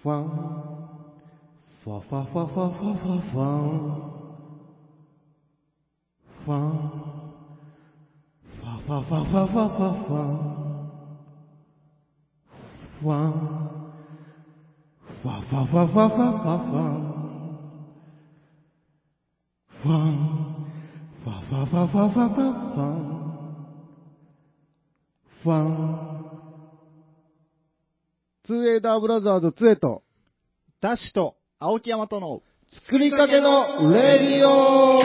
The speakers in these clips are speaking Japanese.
ファン、ファファファファファファファン、ファン、ファファファファファファファン、ファン、ファファファファファファファン、ファン、ファファファファファファファン、ファン、ツーエイダーブラザーズツエと、ダッシュと青木山との作りかけのレディオ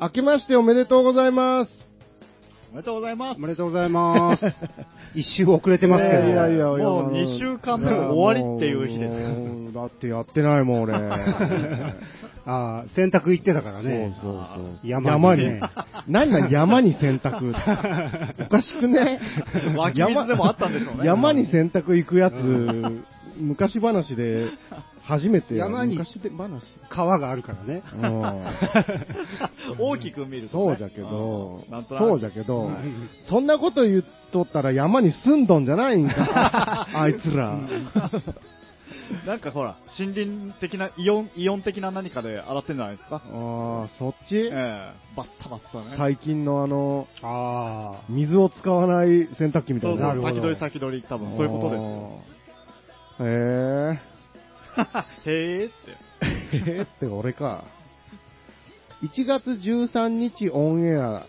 明けましておめでとうございます。おめでとうございますお。めでとうございます。一周遅れてますけど。いやいやいやもう2週間目も終わりっていう日ですだってやってないもん、俺。ああ、洗濯行ってたからね。そうそうそう。山にね何なん山に洗濯？おかしくね？湧き水でもあったんでしょうね。山に洗濯行くやつ、昔話で初めて。山に昔で話。川があるからね。うん大きく見ると、ね。そうじゃけどそうじゃけど、そんなこと言っとったら山に住んどんじゃないんか。あいつら。なんかほら、森林的な、イオン、イオン的な何かで洗ってんじゃないですか？ああ、そっち？ええバッサバッサね。最近のあの、ああ。水を使わない洗濯機みたそそう、いうな。先取り先取り、多分そういうことですよ。とです。へーって。へぇー。って俺か。1月13日オンエア、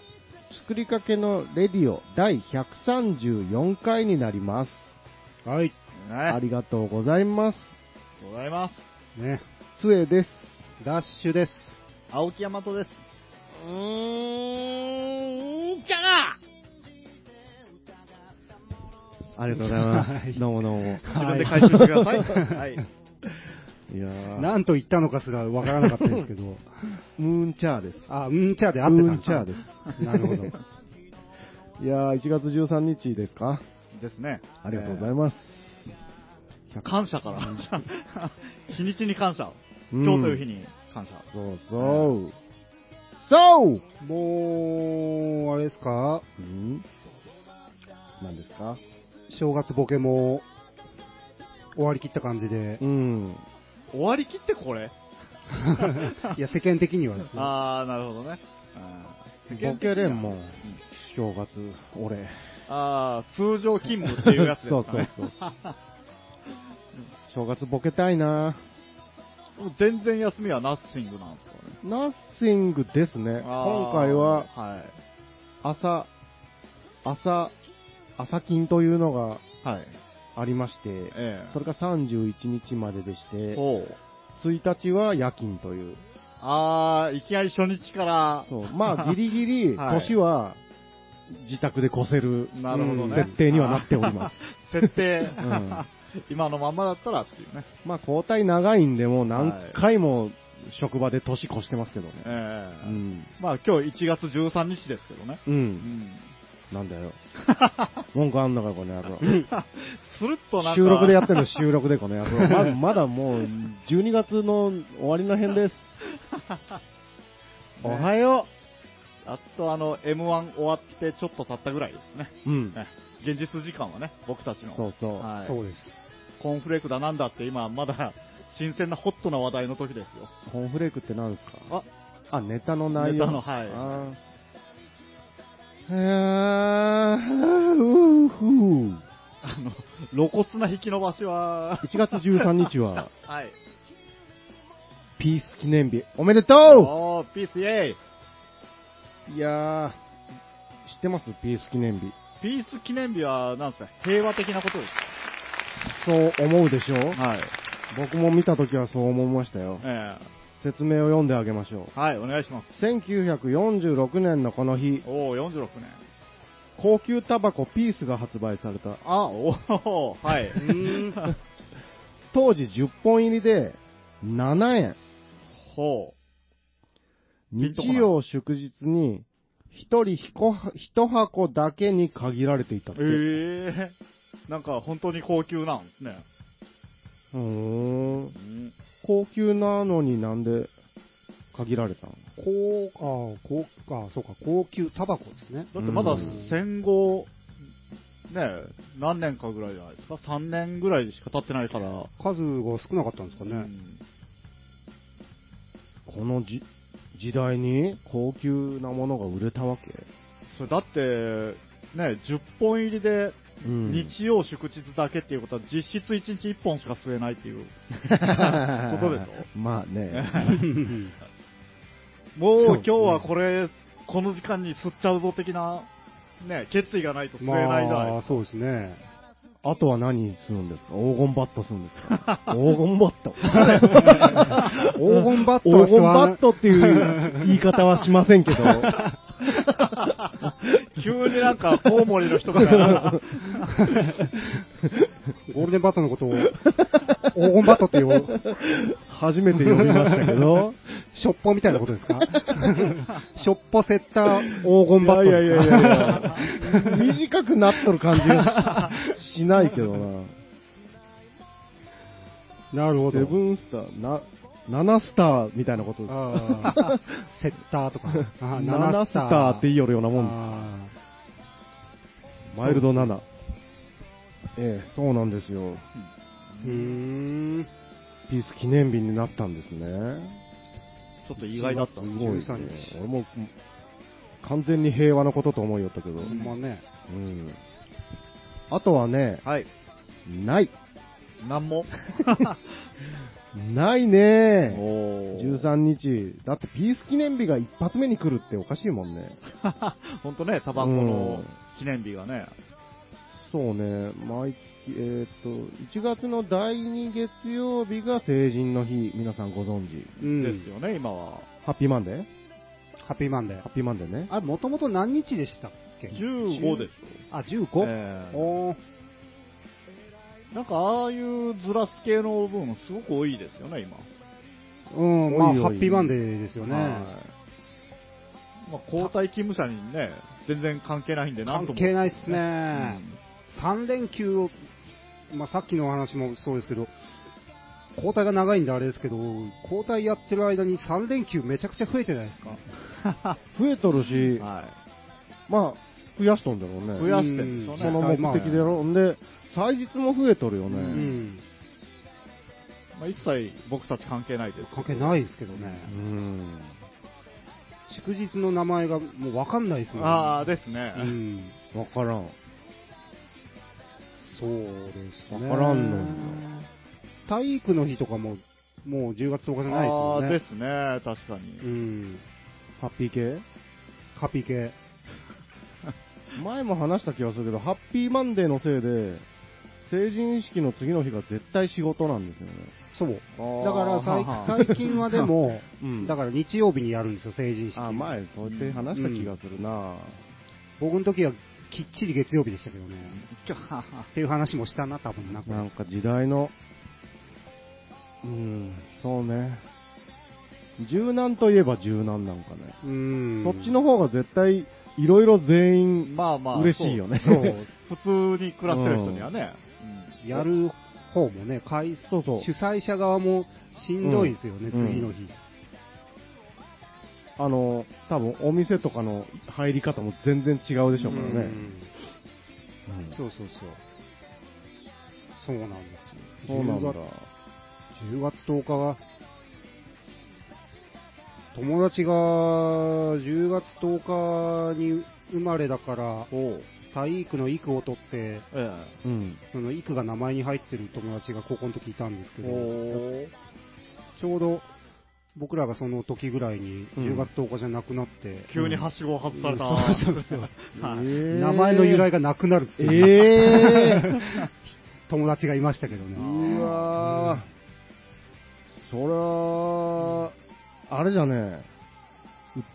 作りかけのレディオ第134回になります。はい。ね、ありがとうございます。ございます。ね。つえです。ダッシュです。青木山とです。うーん、じゃあありがとうございまはいす。どうもどうも。自分で回収してください。はい。いやー何と言ったのかすらわからなかったですけど。ムーンチャーです。あ、うんちゃーで合ってたムーんンチャーです。なるほど。いやー、1月13日ですか？ですね。ありがとうございます。感謝から。日にちに感謝。うん今日という日に感謝。そうそう。そうもう、あれですか？うん何ですか？正月ボケも終わりきった感じでう。ん。終わりきってこれ？いや、世間的にはですね。あー、なるほどね。ボケれんもんう。正月、俺。あー、通常勤務っていうやつですそうかね。そうそう。正月ボケたいな全然休みはナッシングなんですかね？ナッシングですね。今回ははい。朝、朝、朝勤というのがはい。ありまして、ええそれが31日まででして、そう。1日は夜勤という。あー、いきなり初日から、そうまあ、ギリギリ、はい年は自宅で越せる、なるほどね設定にはなっております。設定、ん今のまんまだったらっていうね。まあ、交代長いんで、もう何回も職場で年越してますけどね。ええうん。まあ今日1月13日ですけどね。う。うんん。なんだよ。文句あんのかよ、この野郎。スルッとなんか。収録でやってるの、収録で、この野郎。ままだもう、12月の終わりの辺です。おはよやっとあの、M1 終わってちょっと経ったぐらいですね。う。うん。ね現実時間はね、僕たちの。そうそう。はい。そうです。コーンフレークだなんだって今まだ新鮮なホットな話題の時ですよ。コーンフレークって何ですか？あ、あ、ネタの内容。ネタのはいへーうーふーあの、露骨な引き伸ばしは、1月13日は、はい。ピース記念日。おめでとおー、ピースイェイういやー、知ってます？ピース記念日。ピース記念日は、なんですか、平和的なことです。そう思うでしょ？はい。僕も見たときはそう思いましたよ。え説明を読んであげましょう。えはい、お願いします。1946年のこの日、おー、46年。高級タバコピースが発売された。あ、おー、はい。当時10本入りで7円。ほピンとこない日曜祝日に一人一箱だけに限られていたっう。て。えなんか本当に高級なんですね。うーん。うん。高級なのになんで限られたの？こう、ああ、こう、ああ、そうか、高級タバコですね。だってまだうん戦後、ね、何年かぐらいじゃないですか ?3 年ぐらいしか経ってないから。数が少なかったんですかね。うんこのじ時代に高級なものが売れたわけ？それだって、ね、10本入りで、うん日曜祝日だけっていうことは実質1日1本しか吸えないっていう。ことでしょ？まあね。もう今日はこれ、この時間に吸っちゃうぞ的な、ね、決意がないと吸えないじゃないまあ、ですか。そうですね。あとは何するんですか？黄金バットするんですか？黄金バット黄金バット黄金バットっていう言い方はしませんけど、急になんか、コウモリの人が、ゴールデンバットのことを、黄金バットっていう、初めて呼びましたけど、しょっぽみたいなことですか？しょっぽセッター黄金バットいやいやいやいや、短くなっとる感じがししないけどな。なるほど。セブンスター、な、7スターみたいなことです。ああ セッターとか。ああ7スターって言いよるようなもんです。あマイルド7。ええ、そうなんですよ。ーうーん。ピース記念日になったんですね。ちょっと意外だったすんごい、ね13日。俺も完全に平和なことと思いよったけど。ほんまね。うん。あとはね、はい。ない。なんも。ないね。お13日。だってピース記念日が一発目に来るっておかしいもんね。ほんとね、タバコの記念日がね。そうね、毎えっ、と、1月の第2月曜日が成人の日、皆さんご存知。うん。ですよね、今は。ハッピーマンデー？ハッピーマンデーハッ。ピーマンデーね。あれ、もともと何日でしたっけ？15ですよ。あ、15? ええおーなんかああいうずらす系の部分すごく多いですよね、今。うん、まあ、おいおいハッピーマンデーですよね。はいまあ、交代勤務者にね、全然関係ないんで、なんとも。関係ないっすね。うん3連休を、まあ、さっきの話もそうですけど、交代が長いんであれですけど、交代やってる間に3連休めちゃくちゃ増えてないですか？増えとるし、はまあ、増やしとんだろうね。増やしてんでしょうねその目的でやろう。んで、祭日も増えとるよね。ううん。い。まあ、一切僕たち関係ないです。関係ないですけどねう。ん。祝日の名前がもうわかんないですもんああ、ですね。うん。わからん。そうですね。わからんの体育の日とかも、もう10月10日じゃないですよね。ああ、ですね、確かに。うん。ハッピー系？ハッピー系。前も話した気がするけど、ハッピーマンデーのせいで、成人式の次の日が絶対仕事なんですよね。そう。だから最最近はでも、うんだから日曜日にやるんですよ、成人式。あ、前、そうやって話した気がするな、僕の時はきっちり月曜日でしたけどね。っていう話もしたな、多分な。なんか時代の、うん、そうね。柔軟といえば柔軟なんかね。うん。そっちの方が絶対、いろいろ全員、まあまあ、嬉しいよね。そう。そう。普通に暮らしてる人にはね。うんやる方もね、開そうそう。主催者側もしんどいですよね、うん次の日。あの、多分お店とかの入り方も全然違うでしょうからね。うんそうそうそう。そうなんですよ。そうなんだ。10月10日は、友達が10月10日に生まれだから、おう体育の育を取って、えうん。その育が名前に入ってる友達が高校の時いたんですけえ。ど、おちょうど僕らがその時ぐらいにうん。10月10日じゃなくなって、急にはしごを外された。うん。そうそうそうはい。えー名前の由来がなくなるってえいう、え 友達がいましたけどね。うわー、そりゃあれじゃね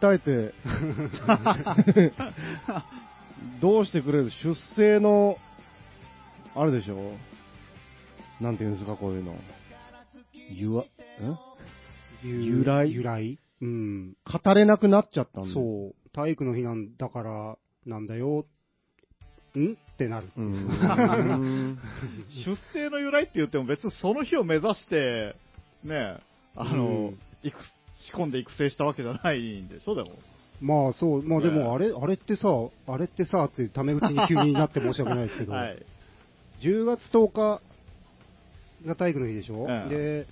訴えて、どうしてくれる？出生の、あれでしょ？なんていうんですか、こういうの。ゆわ、ん由来？由来？うん。語れなくなっちゃったんだ。そう。体育の日なんだから、なんだよ。ん？ってなる。うーん。出生の由来って言っても別にその日を目指して、ね、あの、うん育仕込んで育成したわけじゃないんでしょ、でも。まあそう、まあでねもあれ、あれってさ、あれってさってタメ口に急になって申し訳ないですけど、はい。10月10日が体育の日でしょ、ええで、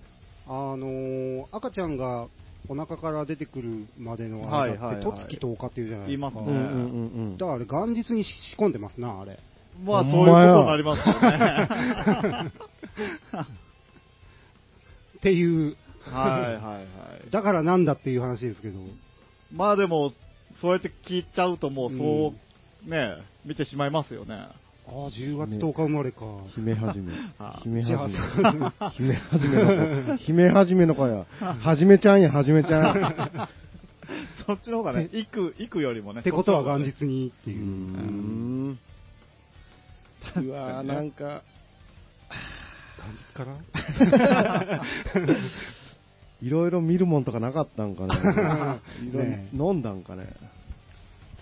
あのー赤ちゃんがお腹から出てくるまでの間って、はいはいはいとつき10日っていうじゃないですか。言いますねうんうんうんうんだからあれ、元日に仕込んでますな、あれ。まあ、ほそうんいうことになりますよね。っていう、はいはいはい。だからなんだっていう話ですけど、まあでも、そうやって聞いちゃうともうそう、ね、見てしまいますよね。ああ、10月10日生まれか。姫はじめは。い姫はじめ。あ、姫はじめの子。姫はじめの子や。はじめちゃんや、はじめちゃん。そっちの方がね、行く、行くよりもね。ってことは元日。日にってうーいう。ん。うわーなんか、元日からいろいろ見るもんとかなかったんかな。いろいねろ飲んだんかね。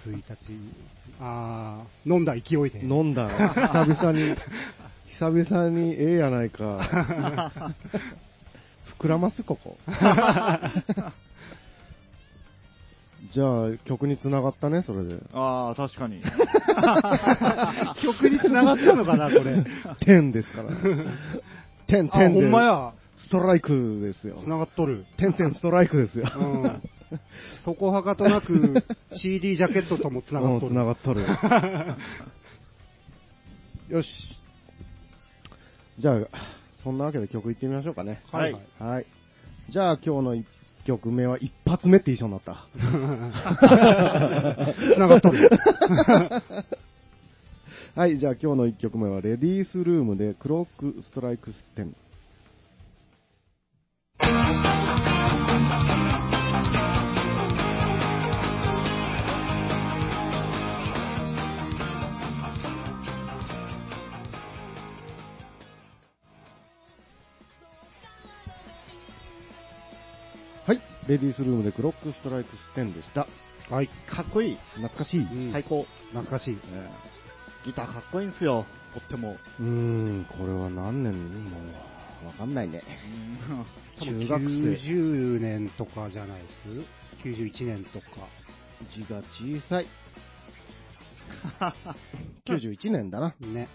1日、ああ、飲んだ勢いで。飲んだ。久々に、久々にええやないか。膨らますここ。じゃあ、曲に繋がったね、それで。ああ、確かに。曲に繋がったのかな、これ。天ですから。天、あ、天で。ほんまや。ストライクですよ。繋がっとる。天天ストライクですよ。うん。そこはかとなく CD ジャケットとも繋がっとる。うん繋がっとる。よし。じゃあ、そんなわけで曲いってみましょうかね。はいはいはい。じゃあ今日の一曲目は一発目って一緒になった。繋がっとる。はい、じゃあ今日の一曲目はレディースルームで Clock Strikes Ten。はい、レディースルームで Clock Strikes Ten でした。はい。かっこいい。懐かしい。うん最高。懐かしい。ええギターかっこいいんですよ。とっても。うーん、これは何年もう、わかんないね。中学生。90年とかじゃないです？91年とか。字が小さい。91年だな。ね。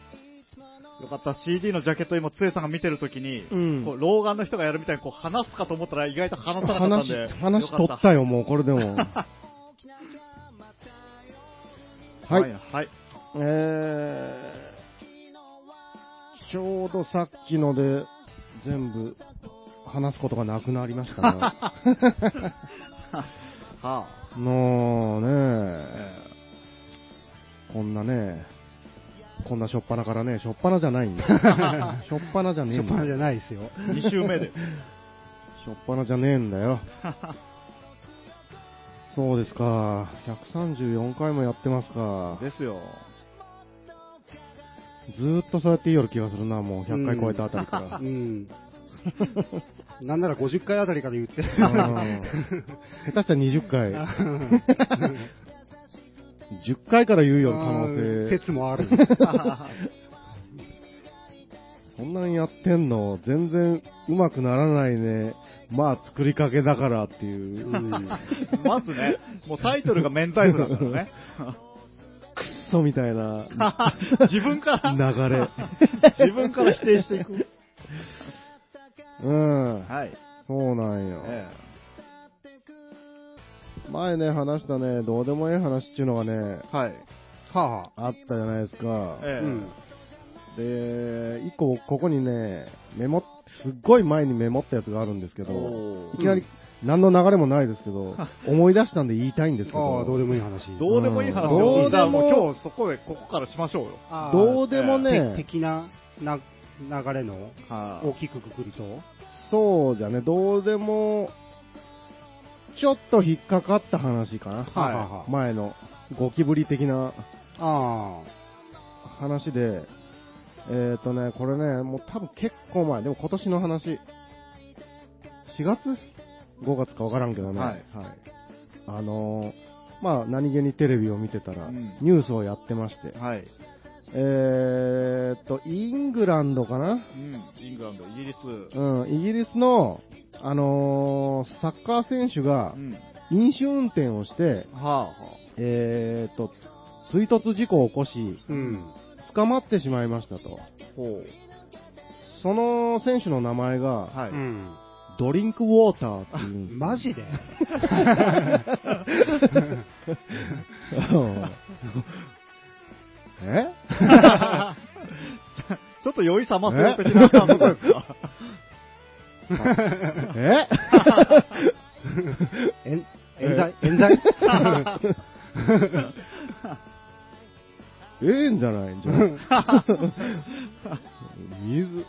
よかった、CD のジャケット今、つえさんが見てるときに、うんこう老眼の人がやるみたいにこう話すかと思ったら意外と話さなかったん話で、、話よか取ったよ、もうこれでも。はい。はい、はい。えー、ちょうどさっきので全部話すことがなくなりましたね。はもうあ、ね、えこんなね、こんなしょっぱなからね、しょっぱなじゃないんだ。しょっぱなじゃねえしょっぱなじゃないですよ。え2週目で。しょっぱなじゃねえんだよ。そうですか。134回もやってますか。ですよ。ずーっとそうやって言いよる気がするな、もう100回超えたあたりから。うん。なんなら50回あたりから言ってる。うん下手したら20回。10回から言うよる可能性。説もある。そんなんやってんの、全然うまくならないね。まあ作りかけだからっていう。まずね、もうタイトルが免罪符だからね。クソみたいな 自分から、流れ。自分から否定していく。うん。はい。そうなんよ。え前ね、話したね、どうでもいい話っていうのがね、えはい。はあったじゃないですか。ええうんで、一個ここにね、メモ、すっごい前にメモったやつがあるんですけど、いきなり何の流れもないですけど、思い出したんで言いたいんですけあ。ど、ああ、どうでもいい話。どうでもいい話。うん。どうでもじゃあもう今日そこで、ここからしましょうよ。ああどうでもてね、的なな流れのは大きくくくると？そうじゃね、どうでも、ちょっと引っかかった話かな。はあはあはあ前のゴキブリ的なあ話で、えっ、とね、これね、もう多分結構前、でも今年の話、4月 ?5 月かわからんけどね、はいはい。あのーまあ、何気にテレビを見てたら、うんニュースをやってまして、はい。えーっと、イングランドかな？うん、イングランド、イギリス。うん、イギリスの、あのーサッカー選手がうん。飲酒運転をして、はあ、はえーっと、追突事故を起こし、うん。捕まってしまいましたと。その選手の名前う。が、はい。うん。ドリンクウォーターっていうんですよ。マジで？うん。え？ちょっと酔いさまそう的な感じですかえ？え？ん冤罪？冤罪？ええんじゃないんじゃん。水、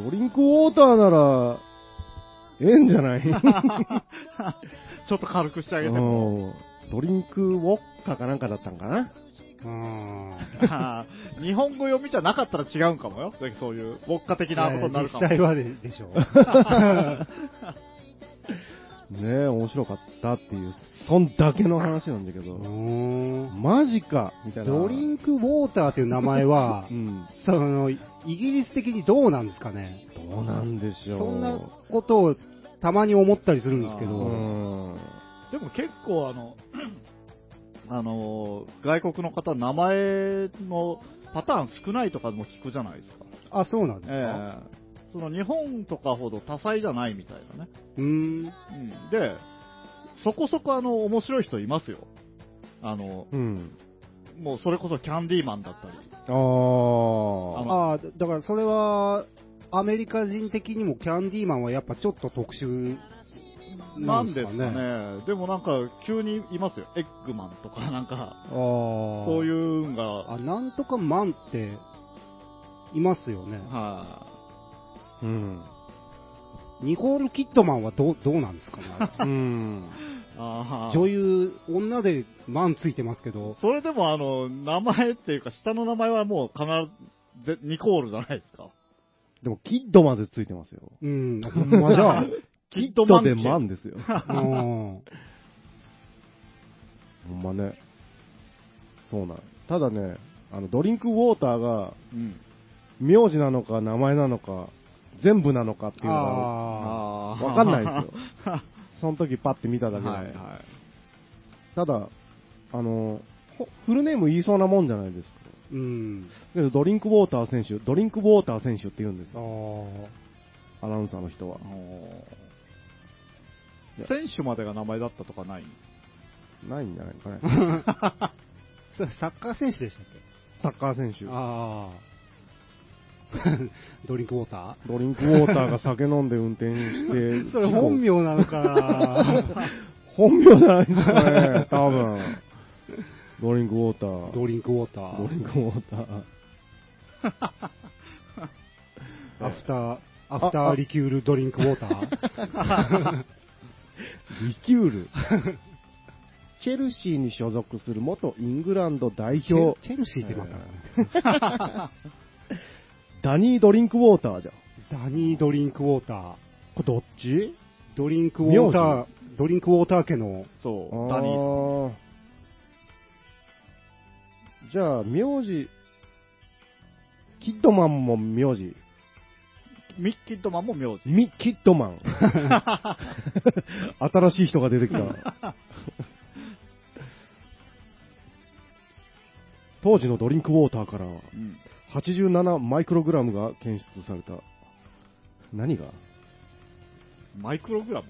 ドリンクウォーターなら、ええんじゃない？ちょっと軽くしてあげても。うんドリンクウォッカかなんかだったんかな？うん日本語読みじゃなかったら違うんかもよ。そういう、ウォッカ的なことになるかも。実際はででしょう。ねえ、面白かったっていう、そんだけの話なんだけど、うんマジかみたいな。ドリンクウォーターという名前は う、ん、その、イギリス的にどうなんですかね。どうなんでしょう。そんなことをたまに思ったりするんですけうど、ん。でも結構あの、あの、外国の方、名前のパターン少ないとかも聞くじゃないですか。あ、そうなんですか？ええその日本とかほど多彩じゃないみたいなね。うーん。うん、で、そこそこあの、面白い人いますよ。あの、うん。もうそれこそキャンディーマンだったり。あー。ああ、だからそれは、アメリカ人的にもキャンディーマンはやっぱちょっと特殊ななんんですかかね。でもなんか、急にいますよ。エッグマンとか、なんか、ああ。そういうのが、あ、なんとかマンって、いますよね。はうん。ニコール・キッドマンはどう、どうなんですかね。うん。女優、女でマンついてますけど、それでもあの、名前っていうか、下の名前はもう必ず、ニコールじゃないですか。でも、キッドまでついてますよ。うん、ほんまじゃあ。キッドマン系マンですよ。うんほんまね。そうなん。ただね、あの、ドリンクウォーターが、うん。名字なのか名前なのか、全部なのかっていうのが、ああわかんないですよ。その時パッて見ただけで。はいはい。ただ、あの、ほフルネーム言いそうなもんじゃないですか。ーうん。けどドリンクウォーター選手、ドリンクウォーター選手って言うんですあよ、ーアナウンサーの人は。選手までが名前だったとかない？ないんじゃないかね。それサッカー選手でしたっけ？サッカー選手。ああ。ドリンクウォータドリンクウォーターが酒飲んで運転して、ー それ本名なのかな？本名じゃないですかね、多分。ドリンクウォーター。ドリンクウォーター。ドリンクウォーター。After、after liqueur drink water？リキュール？チェルシーに所属する元イングランド代表、チェルシーってまた、ダニー・ドリンクウォーターじゃん。ダニードリンクウォーター。これどっち？ドリンクウォーター、ドリンクウォーター家の、そう、ダニーじゃあ、名字、キッドマンも名字。ミッキッドマンも名字。ミ・キッドマン。新しい人が出てきた。当時のドリンクウォーターからうん。87マイクログラムが検出された。何が？マイクログラム？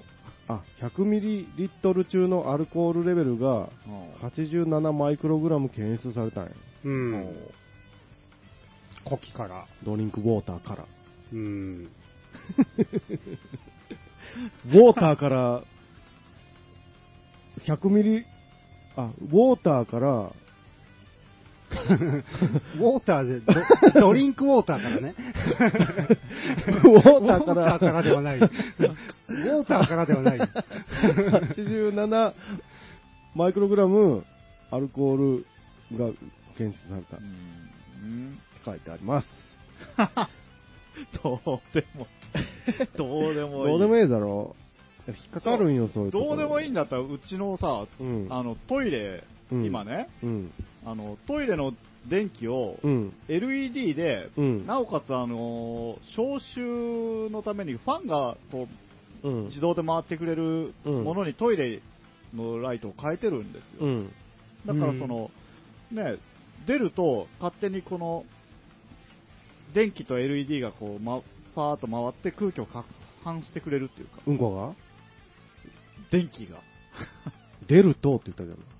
あ、100ミリリットル中のアルコールレベルが87マイクログラム検出されたんや。ううんん、古希から。ドリンクウォーターから。うん。ウォーターから、100ミリ、あ、ウォーターから、ウォーターでド、ドリンクウォーターからね。ウォーターかウォーターら、からではない。ウォーターからではない。87マイクログラムアルコールが検出された書いてあります。どうでも、どうでもいい。どうでもいいだろ引っかかるんよ、そういうどうでもいいんだったら、うちのさ、うん。あの、トイレ、うん今ね、うん。あの、トイレの電気をうん。LED で、うん。なおかつ、あの消臭のためにファンがこう。うん。自動で回ってくれるうん。ものにトイレのライトを変えてるんですよ。うん。だからその、ね、出ると勝手にこの電気と LED がこう、ま、パーッと回って空気を攪拌してくれるっていうか、うん。こが電気が。出るとって言ったけど。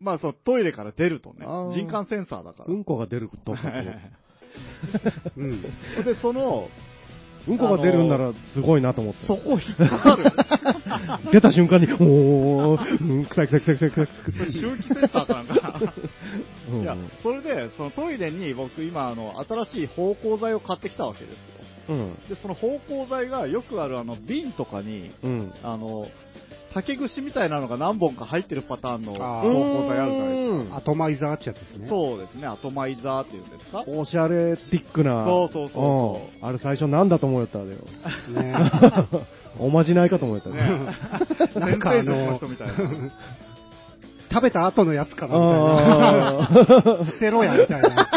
まあそう、トイレから出るとねあー、人感センサーだから。うんこが出ると。うん。で、その、うんこが出るんならすごいなと思って。そこ引っかかる。出た瞬間に、おー、うん、臭い臭い臭い臭い臭い臭い。周期センサーかなんか。うんいや、それで、そのトイレに僕今、あの、新しい芳香剤を買ってきたわけですよ。うん。で、その芳香剤がよくあるあの、瓶とかに、うん。あの、竹串みたいなのが何本か入ってるパターンのあー芳香剤あるじゃないですうんアトマイザーってやつですか。ね。そうですね、アトマイザーっていうんですか。おしゃれティックな。そうそうそうそううんあれ最初なんだと思うよったあれよ。ね おまじないかと思ったねなんかあ先生のの人みたいな。食べた後のやつかなみあたいな。捨てろや、みたいな。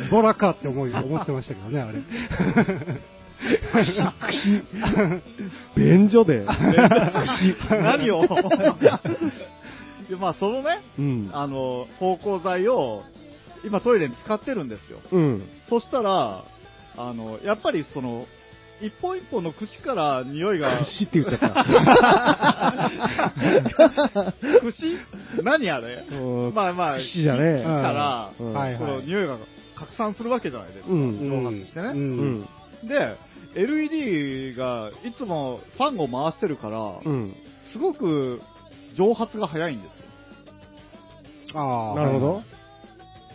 ボラかって思い思ってましたけどね、あれ。便所で。何を？で、まあ、そのね、うん。あの、芳香剤を、今トイレに使ってるんですよ。うん。そしたら、あの、やっぱりその、一本一本の口から匂いが、串って言っちゃった。串？何あれ？うんまあまあ、串じゃねから、この匂いが拡散するわけじゃないですか。うん蒸発してね。で、LED がいつもファンを回してるから、うん。すごく蒸発が早いんですよ。ああ。なるほど。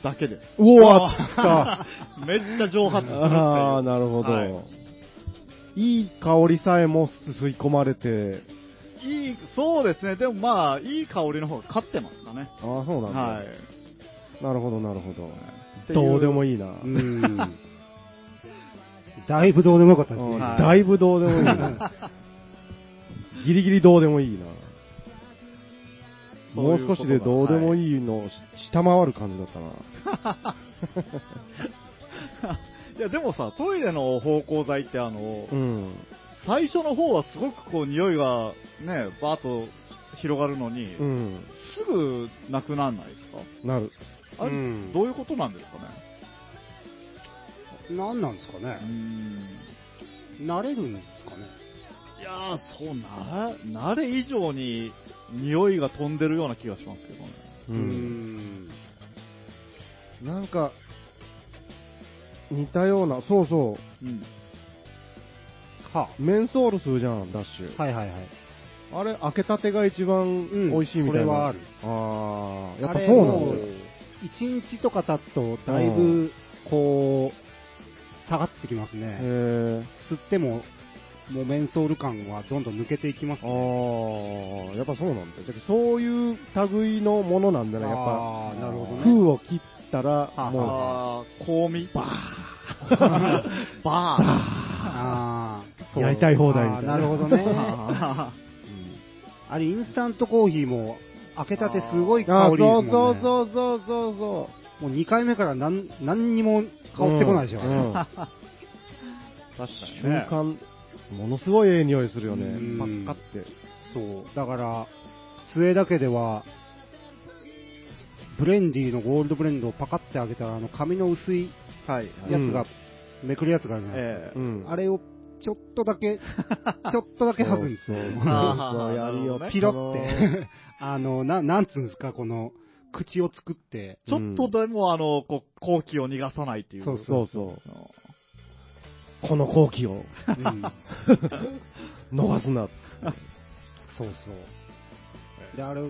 だけです。うわ、あっ めっちゃ蒸発。ああ、なるほど。はいいい香りさえも吸い込まれて、いい、そうですね。でもまあ、いい香りの方が勝ってますかね。ああ、そうなんだ。はい。なるほど、なるほど。どうでもいいな。うん。だいぶどうでもよかったですね。うんはいだいぶどうでもいいな。ギリギリどうでもいいな。もう少しでどうでもいいのを下回る感じだったな。いや、でもさ、トイレの芳香剤ってあの、うん。最初の方はすごくこう匂いがね、バーッと広がるのに、うん。すぐなくならないですか？なる。あれ、うんどういうことなんですかね？何なんですかうね。ん。慣れるんですかね。いやー、そうな、慣れ以上に匂いが飛んでるような気がしますけどね。う。うんん。なんか、似たような、そうそうん。はう、メンソール吸うじゃん、ダッシュ。はいはいはい。あれ、開けたてが一番美味しいみたいな。それはある。ああ、やっぱそうなんもうだ。一日とか経つと、だいぶ、こう、下がってきますね。へ吸っても、もうメンソール感はどんどん抜けていきますあね。あ、やっぱそうなんだ。そういう類のものなんだね、やっぱ。あーなるほどね封を切ったら、はもう、あー、香味 バー。バああ、やりたい放題な。るほどね。ー。あれ、インスタントコーヒーも、開けたてすごいあー香りですもんね。そうそうそうそうそもう2回目から何何にもう。香ってこないでしょ。うんうん 確かに瞬ね。間、ものすごいええ匂いするよねうん。パッカって。そう。だから、杖だけでは、ブレンディーのゴールドブレンドをパカって開けたら、あの、紙の薄いはい。やつがうん、めくるやつがあるじゃないですええうんか。あれを、ちょっとだけ、ちょっとだけ剥ぐんですよ。そうそう あーそうやるよ。ピロって。あの、な、なんつうんですか、この、口を作って、ちょっとでも、あの、こう、後期を逃がさないっていう。そうそうそう。この後期をうん、逃すな。そうそう。で、あれ、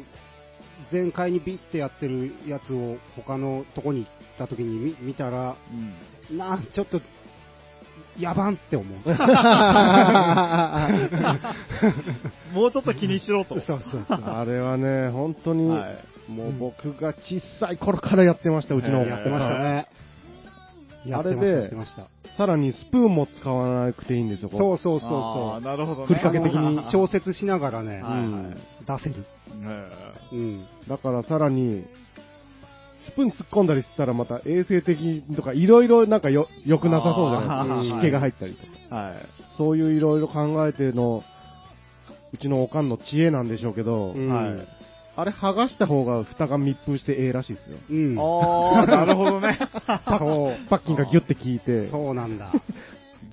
全開にビッてやってるやつを他のとこに行った時に見見たら、うん。なちょっと、野蛮って思う。もうちょっと気にしろと。そうそうそう。あれはね、本当に、はいもう僕が小さい頃からやってました、うちの。やってましたね。やってました、あれでやってました。さらにスプーンも使わなくていいんですよ、こそうそうそうそなるほどね。ふりかけ的にう。調節しながらね、はいはい出せる。えうん。だからさらに、スプーン突っ込んだりしたらまた衛生的とかいろいろなんかよ、良くなさそうじゃないですか。湿気が入ったりとか。えはい。そういういろいろ考えての、うちのおかんの知恵なんでしょうけど、うんはい。あれ剥がした方が蓋が密封してええらしいですよ。うん。ああ、なるほどね。そう。パッキンがギュッて効いて、そうなんだ。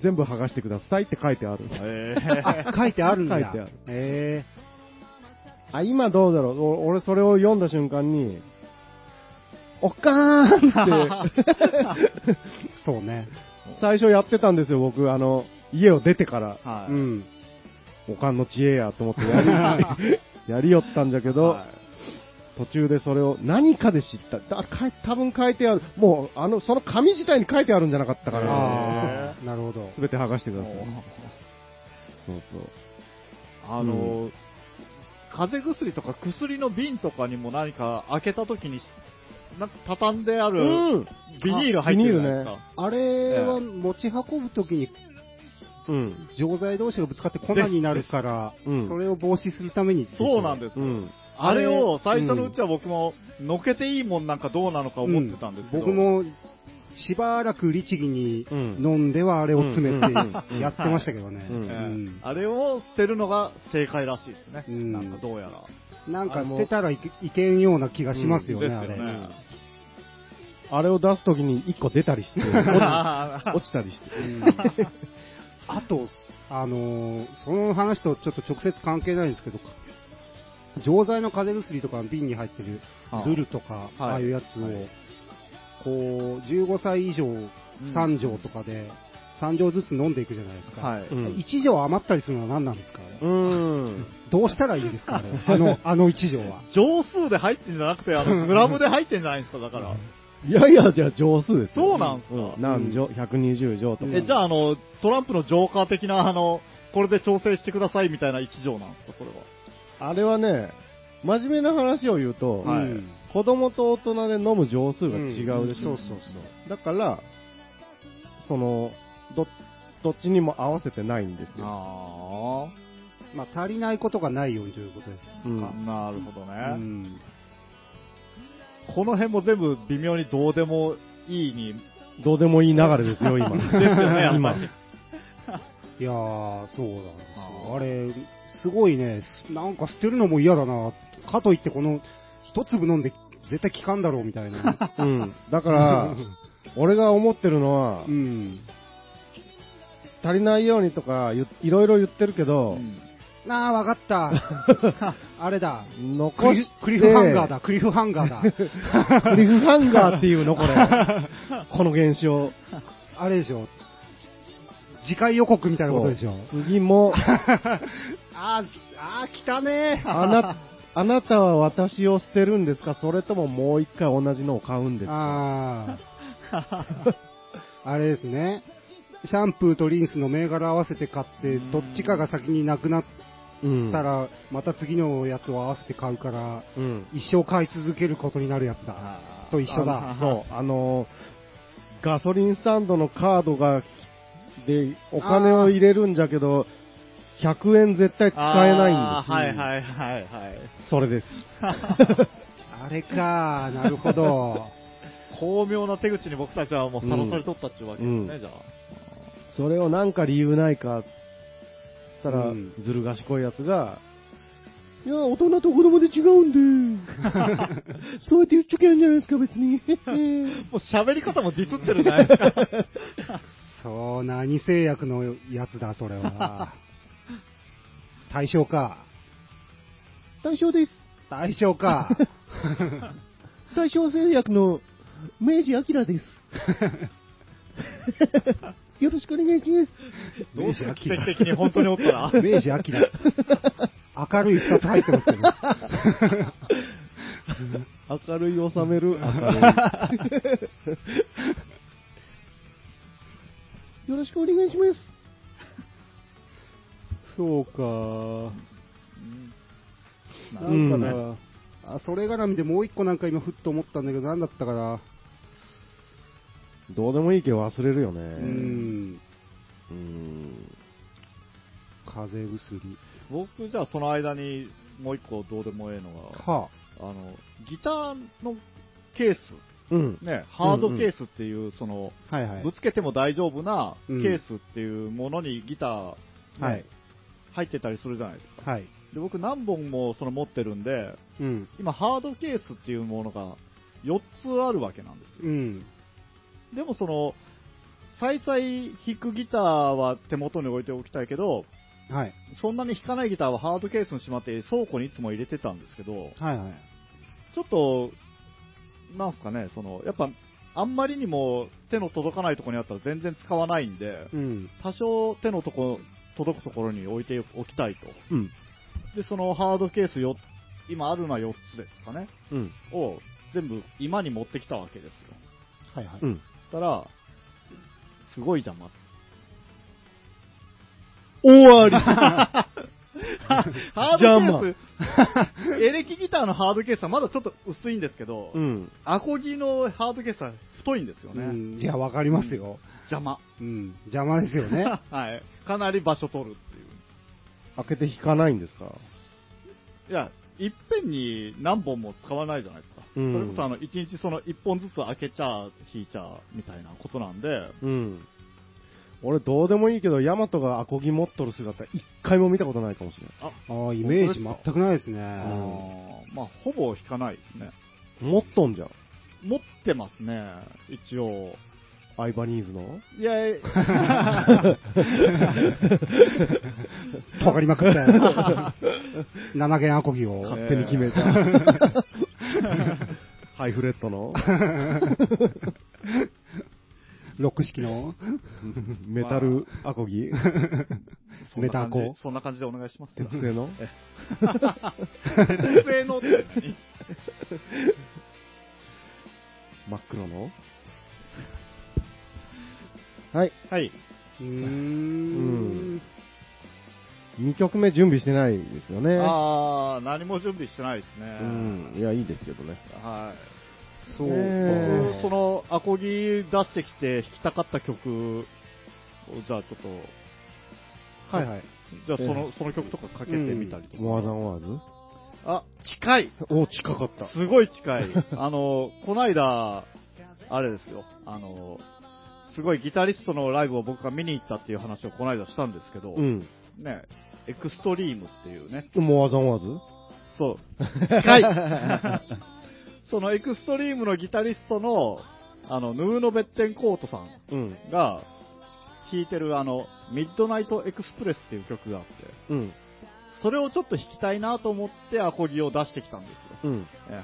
全部剥がしてくださいって書いてある。えあ書いてあるんだ。書いてあるえあ、今どうだろう？お俺それを読んだ瞬間に、おっかーんって、ー そうね。最初やってたんですよ、僕。あの、家を出てから、はい。うん。おかんの知恵やと思ってやり、やりよったんじゃけど、は途中でそれを何かで知った。だか多分書いてある。もう、あの、その紙自体に書いてあるんじゃなかったかへな。るほど。すべて剥がしてください。い。そうそう。あの、風邪薬とか薬の瓶とかにも何か開けた時に、なんか畳んであるうん。ビニール入ってるじゃないですか。あれは持ち運ぶときにうん。錠剤同士がぶつかって粉になるから、うんそれを防止するために。そうなんですよ。うん。あれを最初のうちは僕も、のけていいもんなんかどうなのか思ってたんですけど、僕もしばらく律儀にうん飲んではあれを詰めてうんやってましたけどね。あれを捨てるのが正解らしいですね。うんなんかどうやら。なんか捨てたらいけいけんような気がしますよね、うんよねあれを出すときに1個出たりして、落ちたりして。うんあと、あのーその話とちょっと直接関係ないんですけど、錠剤の風邪薬とか瓶に入ってるあルルとか、はいああいうやつを、はいこう、15歳以上3錠とかで、3錠ずつ飲んでいくじゃないですか。はい。うん1錠余ったりするのは何なんですか、あれうん。どうしたらいいですか？あれあの、あの1錠は。錠数で入ってんじゃなくて、あの、グラムで入ってんじゃないですか、だから。いやいや、じゃあ上数ですよ。そうなんすか？う何錠 ?120 錠とか。え、じゃあ、あの、トランプのジョーカー的な、あの、これで調整してくださいみたいな一条なんですか、それは。あれはね、真面目な話を言うと、はいうん子供と大人で飲む錠数が違うでしょ。うんそうそうそう。だから、その、ど、どっちにも合わせてないんですよ。あまあ、足りないことがないようにということですうんか。あ、なるほどうね。んこの辺も全部微妙にどうでもいいに、どうでもいい流れですよ、今。ですよね、今り。。いやー、そうなんですよ。あれ、すごいね、すなんか捨てるのも嫌だな。かといって、この、一粒飲んで絶対効かんだろうみたいな。うん。だから、俺が思ってるのはう、ん。足りないようにとか言いろいろ言ってるけど、うんあー、わかった。あれだ。残しクリフハンガーだ、クリフハンガーだ。クリフハンガーっていうのこれ。この現象。あれでしょ。次回予告みたいなことでしょ。次も、あー、あー、来たねー。あな、あなたは私を捨てるんですか？それとももう一回同じのを買うんですか？あー。あれですね。シャンプーとリンスの銘柄合わせて買って、どっちかが先になくなっうん。たら、また次のやつを合わせて買うから、うん。一生買い続けることになるやつだ。と一緒だ。あのそう、あの、ガソリンスタンドのカードが、で、お金を入れるんじゃけど、100円絶対使えないんです。はいはいはいはい。それです。あれか、なるほど。巧妙な手口に僕たちはもうさらされとったっていうわけですね、うんじゃあ。それをなんか理由ないか、つったら、うんずる賢いやつが、いや、大人と子供で違うんで、そうやって言っちゃけんじゃないですか、別に。もう喋り方もディスってるじゃないですか。そう、何製薬のやつだ、それは。対象か。対象です。対象か。対象製薬の明治明です。よろしくお願いします。どうする奇跡的に本当におったら。明治明。明るい二つ入ってますけど。明るい収める、明るい。よろしくお願いします。そうか。うんなんかな、うんあ、それ絡みでもう一個なんか今ふっと思ったんだけど、なんだったかな。どうでもいいけど忘れるよね。う。ん。うん。風邪薬。僕、じゃあその間にもう一個どうでもええのが、はあの、ギターのケース、うん。ね、ハードケースっていう、その、あ。はいはいぶ。つけても大丈夫なケうんースっていうものにギター、ねはい。入ってたりするじゃないですか。はい。で僕何本もその持ってるんで、うん。今ハードケースっていうものが4つあるわけなんですよ。うん。でもその、再々弾くギターは手元に置いておきたいけど、はい。そんなに弾かないギターはハードケースにしまって倉庫にいつも入れてたんですけど、はいはい。ちょっと、なんすかね、その、やっぱ、あんまりにも手の届かないところにあったら全然使わないんで、うん。多少手のとこ、届くところに置いておきたいと。うん。で、そのハードケースよ、今あるのは4つですかね、うん。を全部今に持ってきたわけですよ。はいはい。うん。たら、すごい邪魔。終わり ハードケース、エレキギターのハードケースはまだちょっと薄いんですけど、うん。アコギのハードケースは太いんですよね。うんいや、わかりますよ。邪魔。うん。邪魔ですよね。はい。かなり場所取るっていう。開けて引かないんですか？いや、いっぺんに何本も使わないじゃないですか。うんそれこそあの、一日その一本ずつ開けちゃ、引いちゃ、みたいなことなんで、うん。俺どうでもいいけど、ヤマトがアコギ持っとる姿一回も見たことないかもしれない。ああ、イメージ全くないですね。あーまあ、ほぼ引かないですね。持っとんじゃん。持ってますね、一応。アイバニーズの？いや、い尖 りまくったよ。7弦アコギを。勝手に決めた。ハイフレットの？ロック式の？メタルアコギ？そんな感じメタコそんな感じでお願いします。鉄製の？鉄製の真っ黒の？はい。はい。うーん。2曲目準備してないですよね。あー、何も準備してないですね。うん。いや、いいですけどね。はい。そうその、アコギ出してきて弾きたかった曲を、じゃあちょっと、はいはい。じゃあその、えその曲とかかけてみたりとか。ワーズ？あ、近いお、近かった。すごい近い。あの、こないだ、あれですよ、あの、すごいギタリストのライブを僕が見に行ったっていう話をこないだしたんですけど、うん。ね、エクストリームっていうね、モアザンワーズそう、近い そのエクストリームのギタリストの、あの、ヌーノ・ベッテンコートさんうん。が弾いてるあの、ミッドナイト・エクスプレスっていう曲があって、うん。それをちょっと弾きたいなと思ってアコギを出してきたんですよ。うん。ええ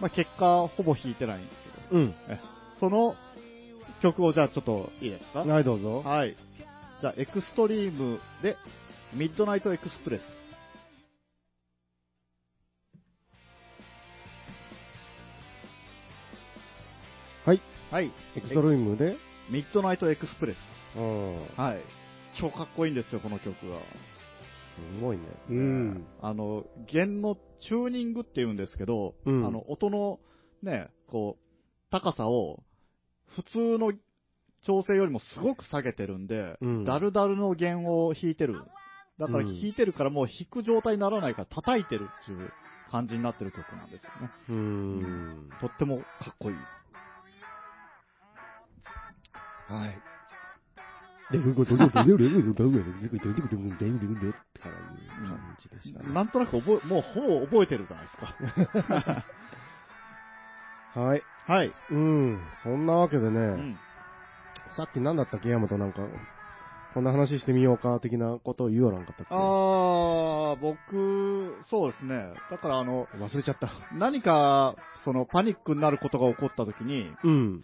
まあ、結果、ほぼ弾いてないんですけど、うん。ええその曲をじゃあちょっといいですか？はい、どうぞ。はい。じゃあ、エクストリームで、ミッドナイトエクスプレス。はい。はい。エクストリームで、ミッドナイトエクスプレス。うん。はい。超かっこいいんですよ、この曲が。すごいね。うん。あの、弦のチューニングっていうんですけど、うんあの、音のね、こう、高さを、普通の調整よりもすごく下げてるんで、うんダルダルの弦を弾いてる。だからうん弾いてるからもう弾く状態にならないから叩いてるっていう感じになってる曲なんですよね。うーん。とってもかっこいい。はい。で。なんとなく覚え、もうほぼ覚えてるじゃないですか。はい。はい。うん。そんなわけでね、うん。さっき何だったっけ、ヤマトなんか、こんな話してみようか、的なことを言うよなんかったっけ？あー、僕、そうですね。だからあの、忘れちゃった。何か、そのパニックになることが起こった時に、うん。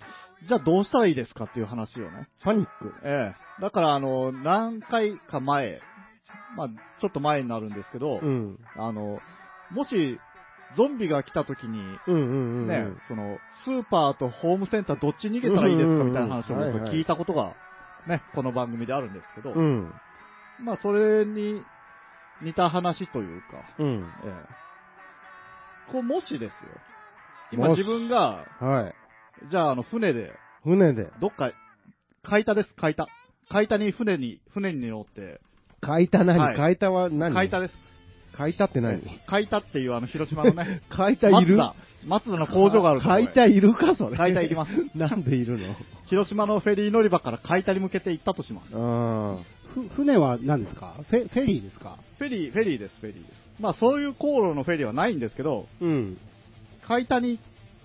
じゃあどうしたらいいですかっていう話をね。パニック？ええ。だからあの、何回か前、まあ、ちょっと前になるんですけど、うん。あの、もし、ゾンビが来た時に、うんうんうん。ね、その、スーパーとホームセンターどっち逃げたらいいですかみたいな話を僕聞いたことが、ね、この番組であるんですけど、うん。まあ、それに似た話というか、うん。ええ。こう、もしですよ。今自分が、はい。じゃあ、あの、船で、船で。どっか、海田です、海田。海田に船に、船に乗って、海田何、はい海田は何？海田です。海田って何？海田っていうあの、広島のね、海田いる？松田、松田の工場があるところへ海田いるか、それ。海田いります。なんでいるの？広島のフェリー乗り場から海田に向けて行ったとします。あふ船は何ですか？フェフェリーですか？フェリー、フェリーです、フェリーです。まあそういう航路のフェリーはないんですけど、うん。海田に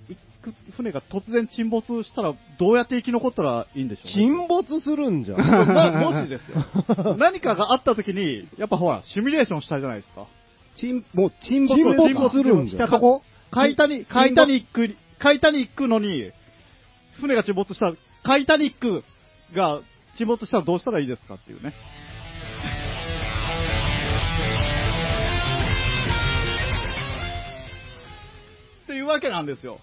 行く船が突然沈没したら、どうやって生き残ったらいいんでしょう、ね、沈没するんじゃん。まもしですよ。何かがあった時に、やっぱほら、シミュレーションしたいじゃないですか。沈、もう沈没沈没でするんじゃんそこ海田に、海田に行く、海田に行くのに、船が沈没したら、海田に行くが沈没したらどうしたらいいですかっていうね。っていうわけなんですよ。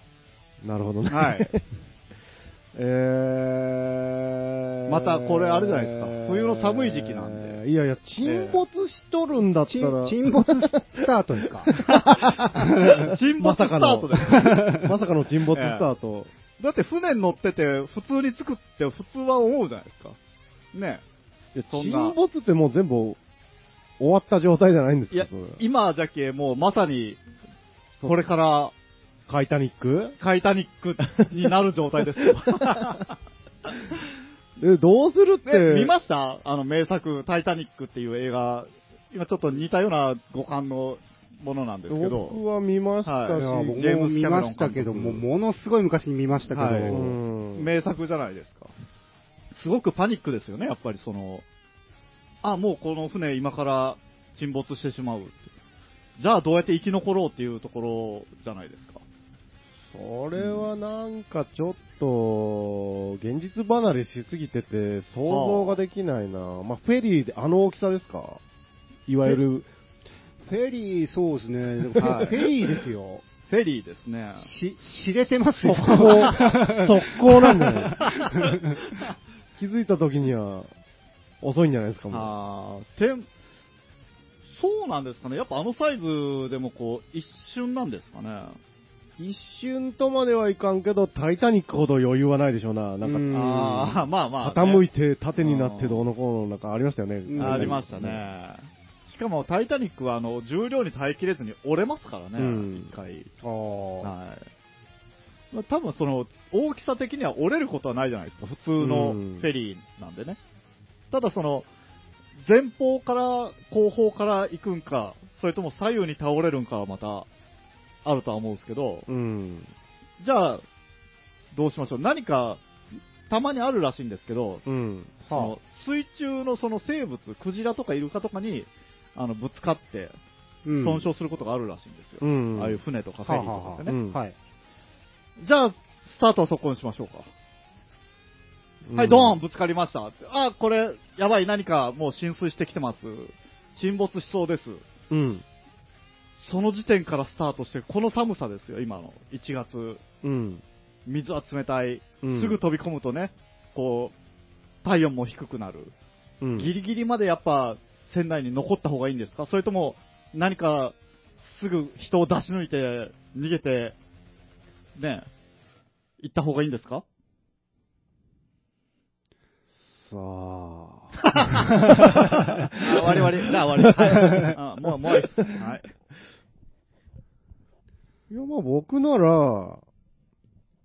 なるほどね。はい。えー、またこれあれじゃないですか冬の寒い時期なんでいやいや、沈没しとるんだった沈ら、沈没スタートですか沈没スタートです。まさかの沈没スタート。だって船に乗ってて、普通に着くって普通は思うじゃないですか。ね。いやそんな沈没ってもう全部終わった状態じゃないんですいやか、今じゃけもうまさに、これからタイタニック？タイタニックになる状態ですよ。え、どうするって。ね見ました？あの名作、タイタニックっていう映画、今ちょっと似たような五感のものなんですけど、僕は見ましたし、はい僕ジェームも見ましたけど、もものすごい昔に見ましたけど、はいうん名作じゃないですか。すごくパニックですよね、やっぱりその、あ、もうこの船今から沈没してしまう。じゃあどうやって生き残ろうっていうところじゃないですか。それはなんかちょっと、現実離れしすぎてて、想像ができないな。まあ、フェリーであの大きさですか？いわゆる、フェリー、そうですね、はいフェリーですよ。フェリーですね。し、知れてますよ。速攻、速攻なんだよ。気づいた時には、遅いんじゃないですか、もあーてんそうなんですかね。やっぱあのサイズでもこう、一瞬なんですかね。う。一瞬とまではいかんけど、タイタニックほど余裕はないでしょうな。なんか、うんああ、まあまあ、ね。傾いて縦になってどうのこうのなんかありましたよね。うんありましたね。しかも、タイタニックは、あの、重量に耐えきれずに折れますからね、一、うん回。はい。まあ、多分その、大きさ的には折れることはないじゃないですか。普通のフうんェリーなんでね。ただその、前方から後方から行くんか、それとも左右に倒れるんかはまた、あるとは思うんですけど、うん。じゃあ、どうしましょう。何か、たまにあるらしいんですけど、うん。その水中のその生物、クジラとかイルカとかに、あの、ぶつかって、うん損傷することがあるらしいんですよ。うん。ああいう船とかフェリーとかってね。うんはい。じゃあ、スタートはそこにしましょうか。うんはい、ドーンぶつかりました。あ、これ、やばい、何かもう浸水してきてます。沈没しそうです。うん。その時点からスタートして、この寒さですよ、今の。1月。うん。水は冷たい。うんすぐ飛び込むとね、こう、体温も低くなる。うん。ギリギリまでやっぱ、船内に残った方がいいんですか？それとも、何か、すぐ人を出し抜いて、逃げて、ね、行った方がいいんですか？さあ。あ終わり終わり。じゃあ終わり。はい。あもう、もういい。はい。いや、まあ僕なら、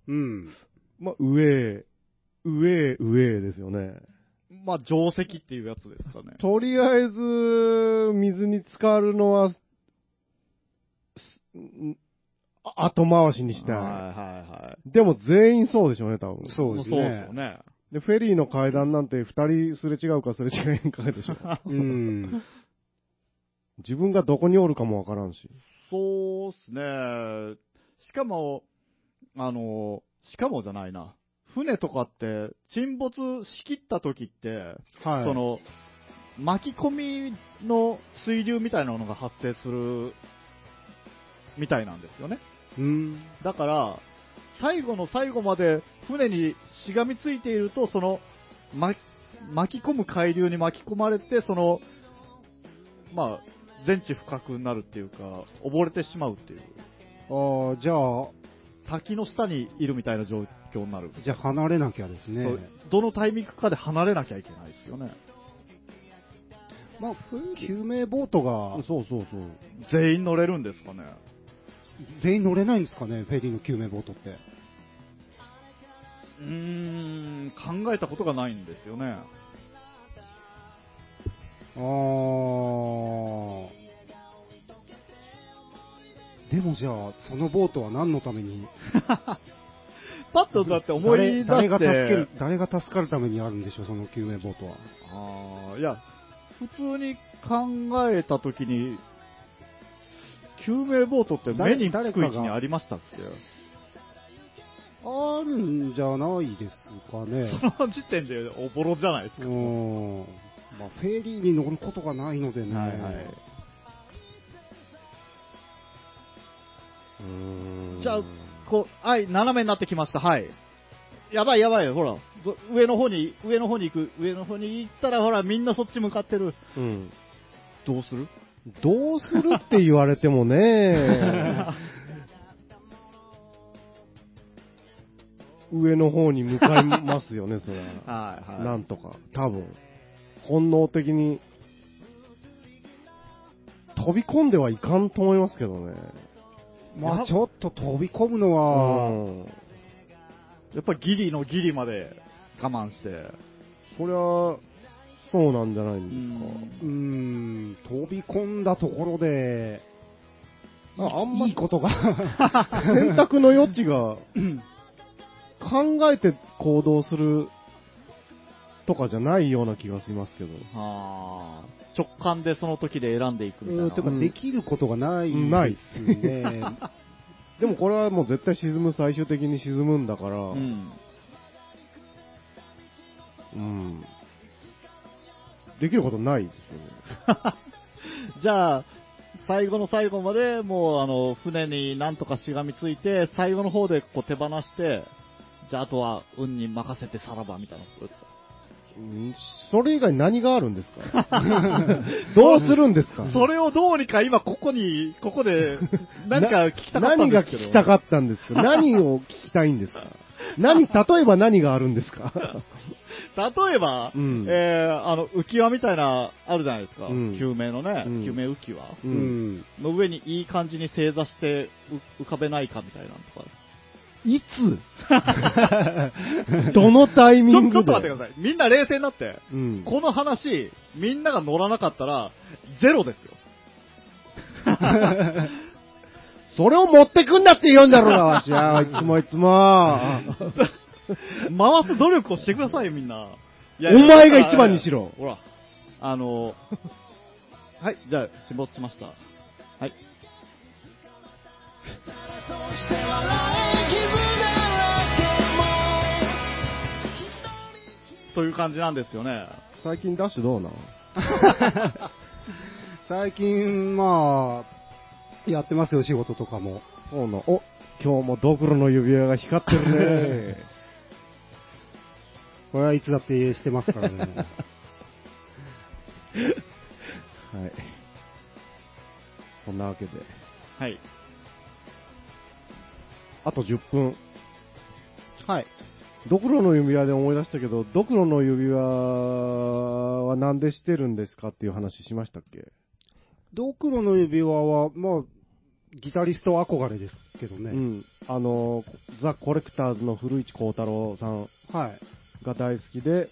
うん。まあ上、上、上ですよね。まあ、定石っていうやつですかね。とりあえず、水に浸かるのは、すんあ後回しにしたい。はいはいはい。でも全員そうでしょうね、多分。そうですそうですねよ。ね。で、フェリーの階段なんて二人すれ違うかすれ違えんかでしょ。うん。自分がどこにおるかもわからんし。そうっすね。しかも、あの、しかもじゃないな。船とかって、沈没しきった時って、はい。その、巻き込みの水流みたいなのが発生する、みたいなんですよね。うん。だから、最後の最後まで船にしがみついていると、その、ま、巻き込む海流に巻き込まれて、その、まあ、全地不覚になるっていうか、溺れてしまうっていう。ああ、じゃあ、滝の下にいるみたいな状況になる。じゃあ離れなきゃですね。どのタイミングかで離れなきゃいけないですよね。まあ、救命ボートがそうそうそう。全員乗れるんですかね。全員乗れないんですかね、フェリーの救命ボートって。うーん、考えたことがないんですよね。あー。でもじゃあ、そのボートは何のために？パッとだって思い出して。誰誰が助ける、誰が助かるためにあるんでしょう、その救命ボートは。ああ、いや、普通に考えたときに、救命ボートって目につく位置にありましたっけ？あるんじゃないですかね。その時点でおぼろじゃないですうか。ん。まあ、フェリーに乗ることがないのでね。はいはい。じゃあ、こう、はい、斜めになってきました。はい。やばいやばい、ほら、ど上の方に、上の方に行く、上の方に行ったら、ほら、みんなそっち向かってる。うん。どうする？どうするって言われてもね、上の方に向かいますよね、それは。はいはい。なんとか、多分。本能的に、飛び込んではいかんと思いますけどね。まあ、ちょっと飛び込むのは、うん。やっぱりギリのギリまで我慢して。これは、そうなんじゃないんですか？うーん、飛び込んだところで、ああんまいいことが、選択の余地が、考えて行動するとかじゃないような気がしますけど。あー直感でその時で選んでいくみたいな。うんてか、できることがないうんないですね。でもこれはもう絶対沈む、最終的に沈むんだから、うん。うんできることないですよね。じゃあ、最後の最後まで、もう、あの、船になんとかしがみついて、最後の方でこう手放して、じゃあ、あとは運に任せてさらば、みたいなことですか？うんそれ以外何があるんですか？どうするんですか？それをどうにか今ここに、ここで、何か聞きたかったん何がですけど。聞きたかったんですか？何を聞きたいんですか？何、例えば何があるんですか？例えば、うんえー、あの、浮き輪みたいな、あるじゃないですか。うん救命のね、うん救命浮き輪う。うんん。の上にいい感じに正座してう浮かべないかみたいなのとか。いつ？どのタイミングで？ちょっと待ってください。みんな冷静になって。うん。この話、みんなが乗らなかったら、ゼロですよ。それを持ってくんだって言うんだろうが、わしは。いつもいつも。回す努力をしてくださいよ、みんな。いお前が一番にしろほら、あの、はい、じゃあ、沈没しました。はい。という感じなんですよね。最近ダッシュどうなん？最近、まあ、やってますよ、仕事とかも。そうなん。お、今日もドクロの指輪が光ってるね。これはいつだってしてますからね。はい。そんなわけで。はい。あと10分。はい。ドクロの指輪で思い出したけど、ドクロの指輪はなんでしてるんですかっていう話しましたっけ？ドクロの指輪は、まあ、ギタリスト憧れですけどね。うん。あの、ザ・コレクターズの古市幸太郎さんはい。が大好きで、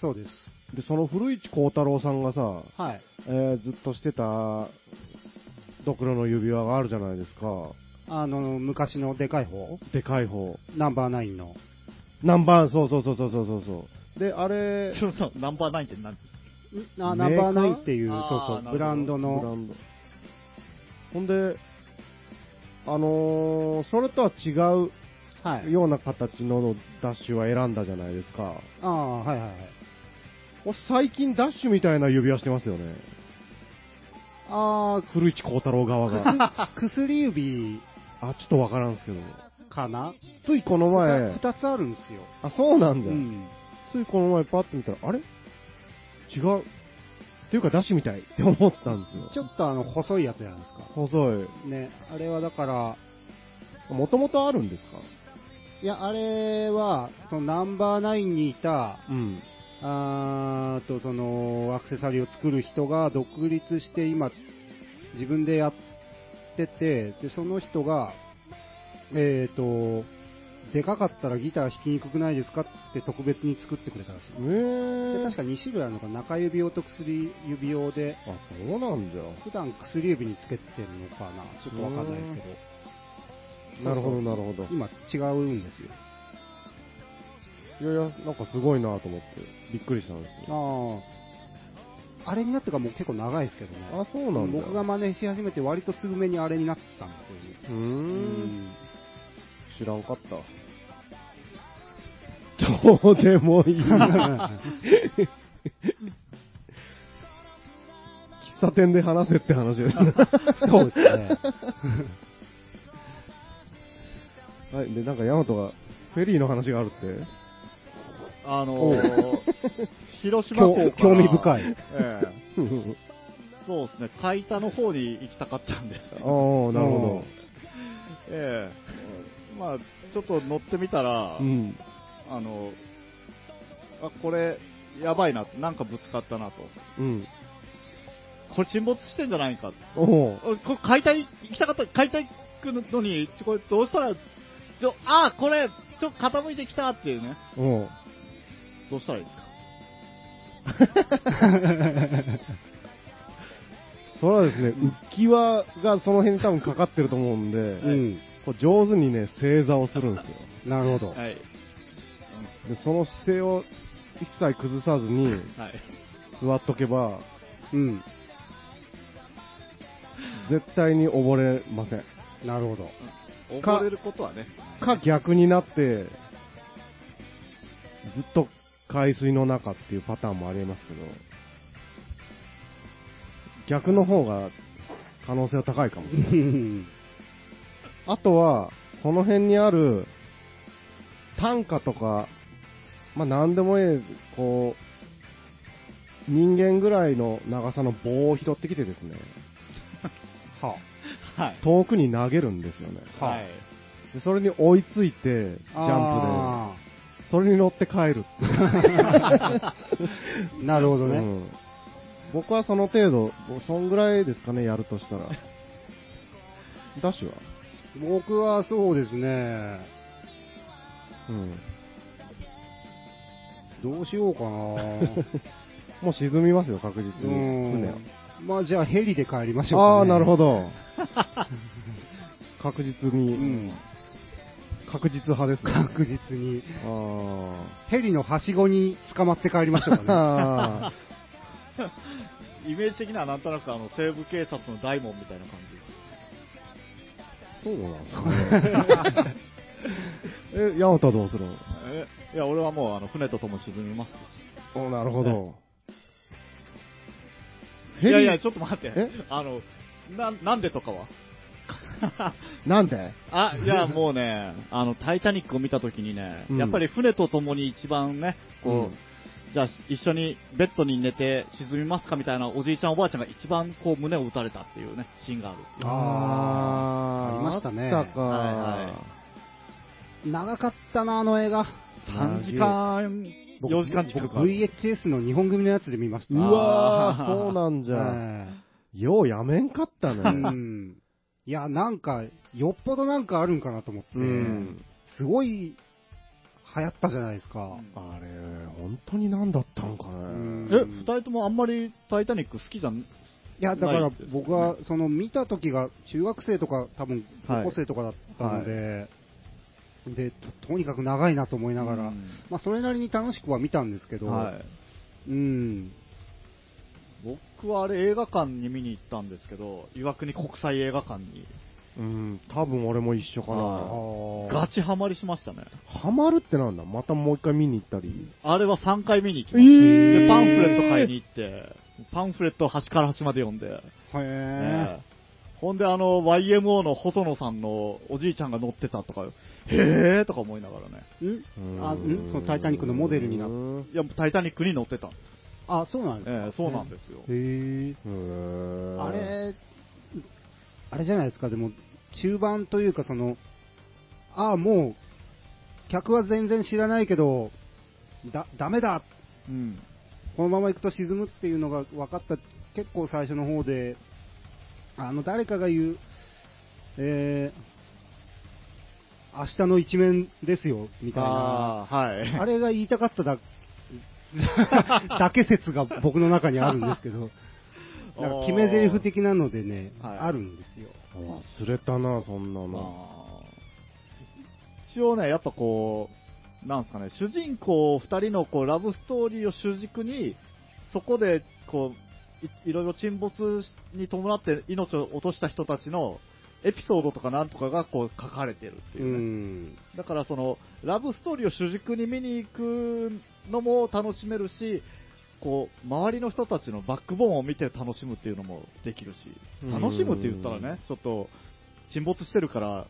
そうです。で、その古市幸太郎さんがさ、はい。えーずっとしてたドクロの指輪があるじゃないですか。あの、昔のでかい方？でかい方。ナンバーナインの。何番そうそうそうそうそうそうそう。で、あれ、ちょっと、ナンバーナインって何？あナンバーナインっていう、あーそうそう、ブランドブラの、ンド。ほんで、あのーそれとは違うはい。ような形のダッシュは選んだじゃないですか。ああ、はいはいはい。お最近ダッシュみたいな指輪してますよね。あ古市幸太郎側が。あ、薬指あ、ちょっとわからんすけど。かな？ついこの前、二つあるんですよ。あ、そうなんだ。うん。ついこの前パッと見たら、あれ？違う。っていうか、ダッシュみたいって思ったんですよ。ちょっとあの、細いやつじゃないですか。細い。ね、あれはだから、もともとあるんですか？いや、あれは、そのナンバーナインにいた、うん。あーと、その、アクセサリーを作る人が独立して今、自分でやってて、で、その人が、えっ、と、でかかったらギター弾きにくくないですかって特別に作ってくれたらしいえです。でー。確か2種類あるのかな中指用と薬指用で、あ、そうなんじゃ。普段薬指につけてるのかなちょっとわかんないですけど。なるほど、なるほど。今違うんですよ。いやいや、なんかすごいなと思って、びっくりしたんですよ。ああ。あれになってからもう結構長いですけどね。あ、そうなんだ。僕が真似し始めて割とすぐ目にあれになったんですよね。うー。うん知らんかった。どうでもいい。喫茶店で話せって話ですね。そうですね。はい、で、なんかヤマトが、フェリーの話があるってあのー、広島港から興興味深い。ええそうですね、海田の方に行きたかったんです。ああ、なるほええまあ、ちょっと乗ってみたら、ど。うん。あの、あ、これ、やばいな、なんかぶつかったなと。うん。これ沈没してんじゃないか。おこれ解体行きたかった、解体行くのに、ちょこれどうしたら、ちょ、あ、これ、ちょ、傾いてきたっていうね。おうどうしたらいいですか？それはですね、浮き輪がその辺に多分かかってると思うんで、うん。こう上手にね、正座をするんですよ。なるほど。はい。で、その姿勢を一切崩さずにはい。座っとけば、うん。絶対に溺れません。なるほど。か溺れることはね。か逆になって、ずっと海水の中っていうパターンもありますけど、逆の方が可能性は高いかも。う んあとは、この辺にある短歌とか、まあ何でもいい、こう、人間ぐらいの長さの棒を拾ってきてですね、ははい。遠くに投げるんですよね。はい。でそれに追いついて、ジャンプで、あそれに乗って帰るっていう。ー なるほどね。うん僕はその程度、そんぐらいですかね、やるとしたら。ダッシュは？僕はそうですね。うん。どうしようかな。もう沈みますよ、確実に。船は。まあじゃあヘリで帰りましょうか、ね。ああ、なるほど。確実に、うん。確実派ですね。確実に。あヘリのはしごに捕まって帰りましょうーかね。あイメージ的にはなんとなくあの西部警察の大門みたいな感じ。ー、そうなんですね。え、ヤマトはどうするえいや、俺はもうあの船ととも沈みます。のおなるほど。いやいや、ちょっと待ってえ？あの、な、なんでとかは？なんで？あ、いや、もうね、あの、タイタニックを見たときにね、うんやっぱり船とともに一番ね、こう、うんじゃあ一緒にベッドに寝て沈みますかみたいなおじいちゃんおばあちゃんが一番こう胸を打たれたっていうね、シーンがある。あーありましたねあったか。はいは長かったな、あの映画。短時間、僕4時間近く VHS の日本組のやつで見ました。うわそうなんじゃ。はようやめんかったいうね。ん。いや、なんか、よっぽどなんかあるんかなと思って、うん。すごい流行ったじゃないですか。あれ、本当に何だったのかん。ね。え、二人ともあんまりタイタニック好きじゃんい？や、だから僕は、その見た時が中学生とか、多分高校生とかだったので、でと、とにかく長いなと思いながら、うん。まあ、それなりに楽しくは見たんですけど、はい。うん、僕はあれ映画館に見に行ったんですけど、岩国国際映画館にうん、多分俺も一緒かな。ガチハマりしましたね。ハマるってなんだ？またもう一回見に行ったり。あれは3回見に行きえました。ーで、パンフレット買いに行って、パンフレットを端から端まで読んで、へええほんであの YMO の細野さんのおじいちゃんが乗ってたとか、へーとか思いながらね。あんそのタイタニックのモデルになっる。いや、タイタニックに乗ってた。あ、そうなんですか。ええそうなんですよ。へーあれ、あれじゃないですか、でも、中盤というか、その、ああ、もう、客は全然知らないけど、だ、ダメだうん。このまま行くと沈むっていうのが分かった結構最初の方で、あの、誰かが言う、えー、明日の一面ですよ、みたいな。ああ、はい。あれが言いたかっただ、だけ説が僕の中にあるんですけど、なんか決め台詞的なのでね、はいあるんですよ。忘れたな、そんなの。まあ、一応ね、やっぱこう、なんすかね、主人公二人のこうラブストーリーを主軸に、そこでこういいろいろ沈没に伴って命を落とした人たちのエピソードとかなんとかがこう書かれてるってういう、ねん。だからそのラブストーリーを主軸に見に行くのも楽しめるし、こう周りの人たちのバックボーンを見て楽しむっていうのもできるし、楽しむって言ったらうんね、ちょっと沈没してるから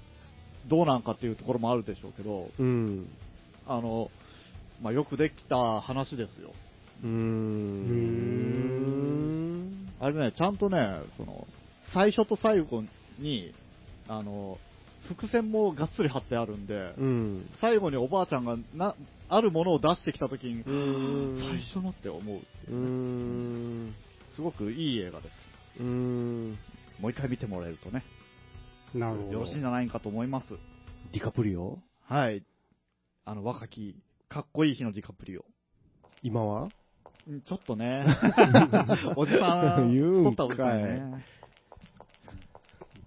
どうなんかっていうところもあるでしょうけど、うん。あのまあ、よくできた話ですよ。うーん。あれね、ちゃんとね、その最初と最後にあの伏線もがっつり貼ってあるんで、うん。最後におばあちゃんがなあるものを出してきたときに。最初のって思うっていううーん。すごくいい映画です。う。もう一回見てもらえるとね、なるほど。よろしいんじゃないかと思います。ディカプリオ？はい。あの、若き、かっこいい日のディカプリオ。今は？うんちょっとね、おじさん、言うんかい太ったおじさんね。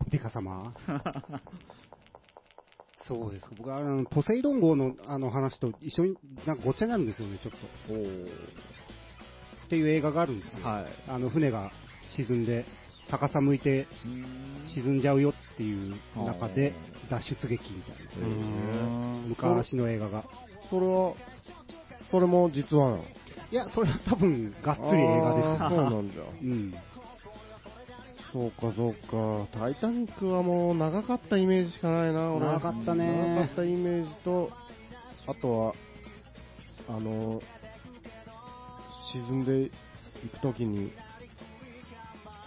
デカ様？そうですか。僕はあの、ポセイドン号のあの話と一緒に、なんかごっちゃになるんですよね、ちょっと。っていう映画があるんですよ。はい。あの、船が沈んで、逆さ向いて沈んじゃうよっていう中で、脱出劇みたいな。昔の映画が。それは、それも実話なの？いや、それは多分、がっつり映画です。そうなんじゃ。うん。そうか、そうか。タイタニックはもう長かったイメージしかないな。長かったね長かったイメージと、あとは、あの、沈んでいくときに、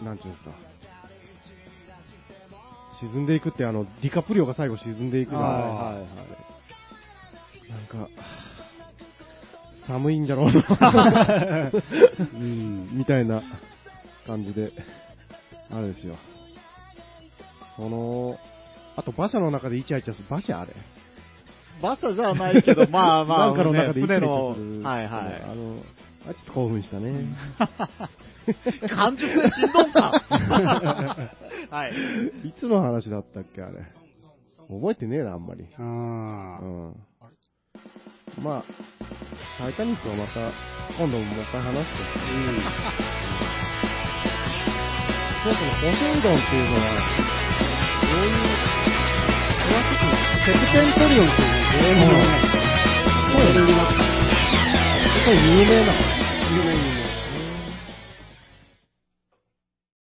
なんていうんですか。沈んでいくって、あの、ディカプリオが最後沈んでいくないはいはいはい。なんか、寒いんじゃろうな。うん。みたいな感じで、あれですよ。その、あと馬車の中でイチャイチャする、馬車あれ馬車じゃないけど、まあまあ、なんかの中でイチャイチャね船のする、はいはあの、あちょっと興奮したね。い。感触でしんどんか はい。いつの話だったっけ、あれ。覚えてねえな、あんまり。あうあ。ん。まあ、タイタニックはまた、今度もう一回話して。そもそのポセイドンっていうのは、どういう、これはちょっとセプテントリオンっていうゲームのね、そうモデルになったやっぱり有名な。の